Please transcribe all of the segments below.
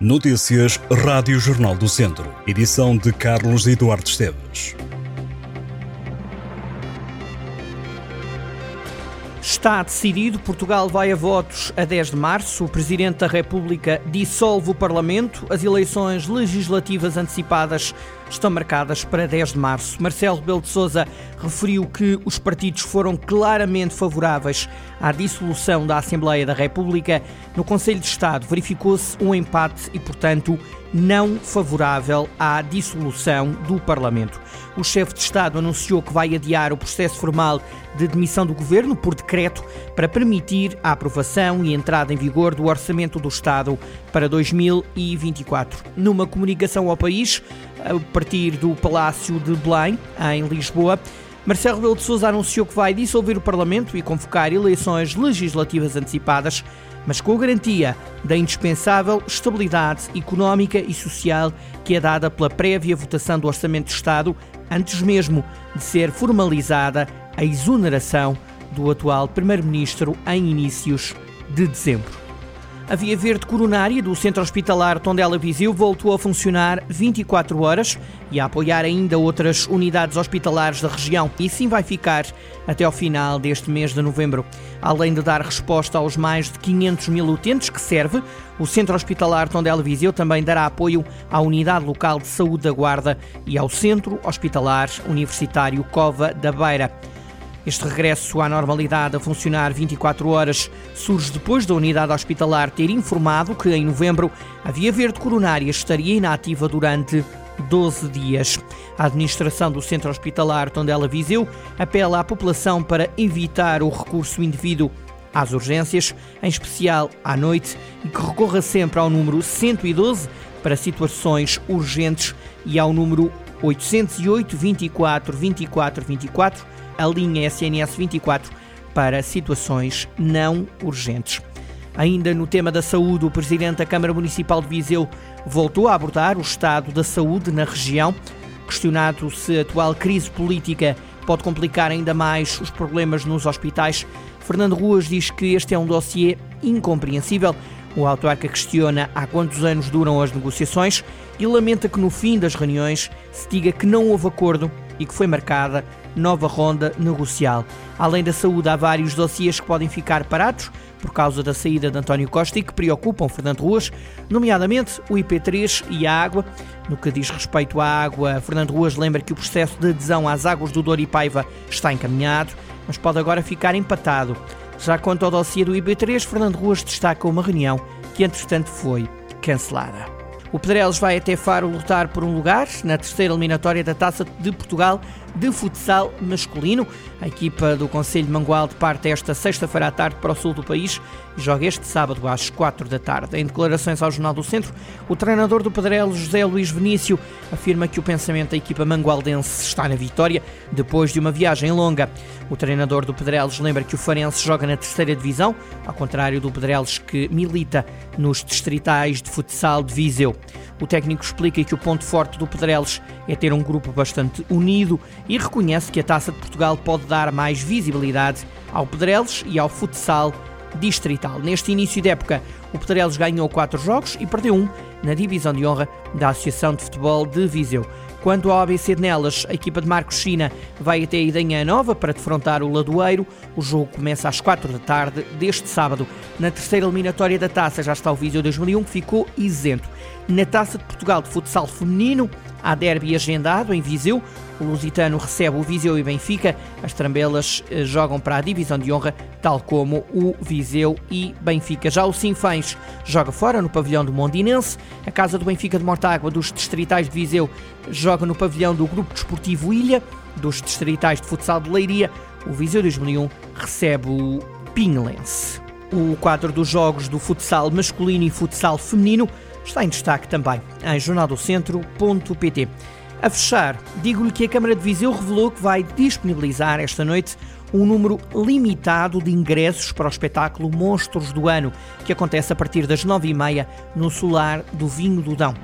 Notícias Rádio Jornal do Centro. Edição de Carlos Eduardo Esteves. Está decidido, Portugal vai a votos a 10 de março. O Presidente da República dissolve o Parlamento. As eleições legislativas antecipadas estão marcadas para 10 de março. Marcelo Rebelo de Sousa referiu que os partidos foram claramente favoráveis à dissolução da Assembleia da República. No Conselho de Estado verificou-se um empate e, portanto, não favorável à dissolução do Parlamento. O chefe de Estado anunciou que vai adiar o processo formal de demissão do governo por decreto para permitir a aprovação e entrada em vigor do Orçamento do Estado para 2024. Numa comunicação ao país, partir do Palácio de Belém, em Lisboa, Marcelo Rebelo de Sousa anunciou que vai dissolver o Parlamento e convocar eleições legislativas antecipadas mas com a garantia da indispensável estabilidade económica e social que é dada pela prévia votação do Orçamento de Estado, antes mesmo de ser formalizada a exoneração do atual Primeiro-Ministro em inícios de dezembro. A via verde coronária do Centro Hospitalar Tondela Viseu voltou a funcionar 24 horas e a apoiar ainda outras unidades hospitalares da região e sim vai ficar até ao final deste mês de novembro. Além de dar resposta aos mais de 500 mil utentes que serve, o Centro Hospitalar Tondela Viseu também dará apoio à Unidade Local de Saúde da Guarda e ao Centro Hospitalar Universitário Cova da Beira. Este regresso à normalidade a funcionar 24 horas surge depois da unidade hospitalar ter informado que em novembro a via verde coronária estaria inativa durante 12 dias. A administração do Centro Hospitalar Tondela Viseu apela à população para evitar o recurso indevido às urgências, em especial à noite, e que recorra sempre ao número 112 para situações urgentes e ao número 808 24 24 24 a linha SNS 24 para situações não urgentes. Ainda no tema da saúde, o presidente da Câmara Municipal de Viseu voltou a abordar o estado da saúde na região. Questionado se a atual crise política pode complicar ainda mais os problemas nos hospitais, Fernando Ruas diz que este é um dossiê incompreensível. O autarca questiona há quantos anos duram as negociações e lamenta que no fim das reuniões se diga que não houve acordo e que foi marcada nova ronda negocial. Além da saúde, há vários dossiês que podem ficar parados por causa da saída de António Costa e que preocupam Fernando Ruas, nomeadamente o IP3 e a água. No que diz respeito à água, Fernando Ruas lembra que o processo de adesão às águas do Douro e Paiva está encaminhado, mas pode agora ficar empatado. Já quanto ao dossiê do IP3, Fernando Ruas destaca uma reunião que, entretanto, foi cancelada. O Pedrelos vai até Faro lutar por um lugar na terceira eliminatória da Taça de Portugal de futsal masculino. A equipa do Conselho de Mangualde parte esta sexta-feira à tarde para o sul do país e joga este sábado às quatro da tarde. Em declarações ao Jornal do Centro, o treinador do Pedrelos, José Luís Vinícius, afirma que o pensamento da equipa mangualdense está na vitória depois de uma viagem longa. O treinador do Pedrelos lembra que o Farense joga na terceira divisão, ao contrário do Pedrelos que milita nos distritais de futsal de Viseu. O técnico explica que o ponto forte do Pedrelos é ter um grupo bastante unido e reconhece que a Taça de Portugal pode dar mais visibilidade ao Pedrelos e ao futsal distrital. Neste início de época, o Pedrelos ganhou quatro jogos e perdeu um na divisão de honra da Associação de Futebol de Viseu. Quanto ao ABC de Nelas, a equipa de Marcos China vai até a Idanha Nova para defrontar o Ladoeiro. O jogo começa às 4 da tarde deste sábado. Na terceira eliminatória da taça já está o Viseu 2001 que ficou isento. Na Taça de Portugal de Futsal Feminino, há derby agendado em Viseu. O Lusitano recebe o Viseu e Benfica. As Trambelas eh, jogam para a divisão de honra, tal como o Viseu e Benfica. Já o Sinfãs joga fora no pavilhão do Mondinense. A Casa do Benfica de Mortágua dos Distritais de Viseu joga no pavilhão do Grupo Desportivo Ilha. Dos Distritais de Futsal de Leiria, o Viseu 2001 recebe o Pinhelense. O quadro dos jogos do futsal masculino e futsal feminino está em destaque também em jornaldocentro.pt. A fechar, digo-lhe que a Câmara de Viseu revelou que vai disponibilizar esta noite um número limitado de ingressos para o espetáculo Monstros do Ano, que acontece a partir das nove e meia no Solar do Vinho do Dão.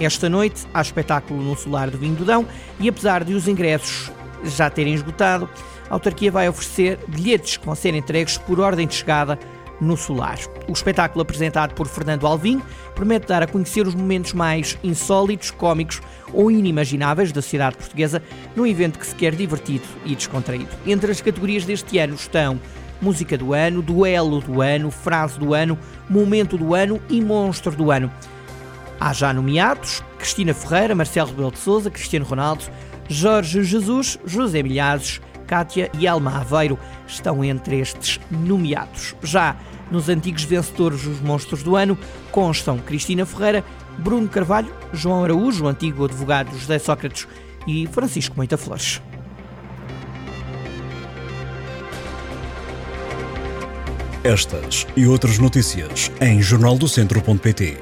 Esta noite há espetáculo no Solar do Vinho do Dão e apesar de os ingressos já terem esgotado, a autarquia vai oferecer bilhetes que vão ser entregues por ordem de chegada no Solar. O espetáculo apresentado por Fernando Alvim promete dar a conhecer os momentos mais insólitos, cómicos ou inimagináveis da sociedade portuguesa num evento que se quer divertido e descontraído. Entre as categorias deste ano estão Música do Ano, Duelo do Ano, Frase do Ano, Momento do Ano e Monstro do Ano. Há já nomeados Cristina Ferreira, Marcelo Rebelo de Souza, Cristiano Ronaldo, Jorge Jesus, José Milhazes, Cátia e Alma Aveiro estão entre estes nomeados. Já nos antigos vencedores dos Monstros do Ano constam Cristina Ferreira, Bruno Carvalho, João Araújo, antigo advogado José Sócrates e Francisco Moita Flores. Estas e outras notícias em jornaldocentro.pt.